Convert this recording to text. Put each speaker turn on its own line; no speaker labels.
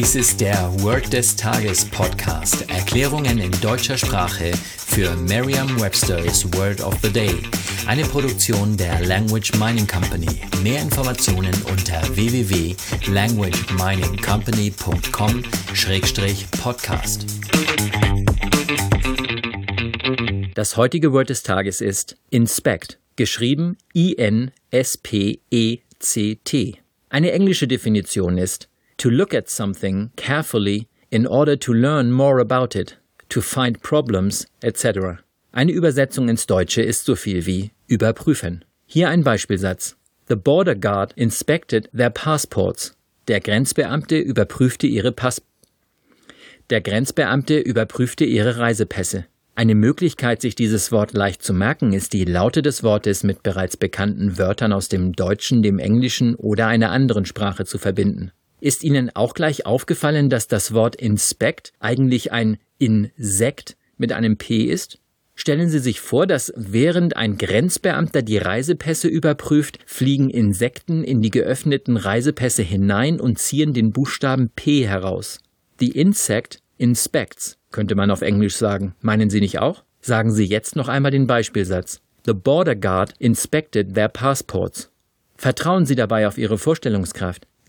Dies ist der Word des Tages Podcast. Erklärungen in deutscher Sprache für Merriam-Webster's Word of the Day. Eine Produktion der Language Mining Company. Mehr Informationen unter www.languageminingcompany.com-podcast. Das heutige Word des Tages ist Inspect, geschrieben I-N-S-P-E-C-T. Eine englische Definition ist to look at something carefully in order to learn more about it, to find problems, etc. Eine Übersetzung ins Deutsche ist so viel wie überprüfen. Hier ein Beispielsatz. The border guard inspected their passports. Der Grenzbeamte überprüfte ihre Pass Der Grenzbeamte überprüfte ihre Reisepässe. Eine Möglichkeit, sich dieses Wort leicht zu merken, ist die Laute des Wortes mit bereits bekannten Wörtern aus dem Deutschen, dem Englischen oder einer anderen Sprache zu verbinden. Ist Ihnen auch gleich aufgefallen, dass das Wort Inspect eigentlich ein Insekt mit einem P ist? Stellen Sie sich vor, dass während ein Grenzbeamter die Reisepässe überprüft, fliegen Insekten in die geöffneten Reisepässe hinein und ziehen den Buchstaben P heraus. The insect inspects, könnte man auf Englisch sagen. Meinen Sie nicht auch? Sagen Sie jetzt noch einmal den Beispielsatz. The border guard inspected their passports. Vertrauen Sie dabei auf Ihre Vorstellungskraft.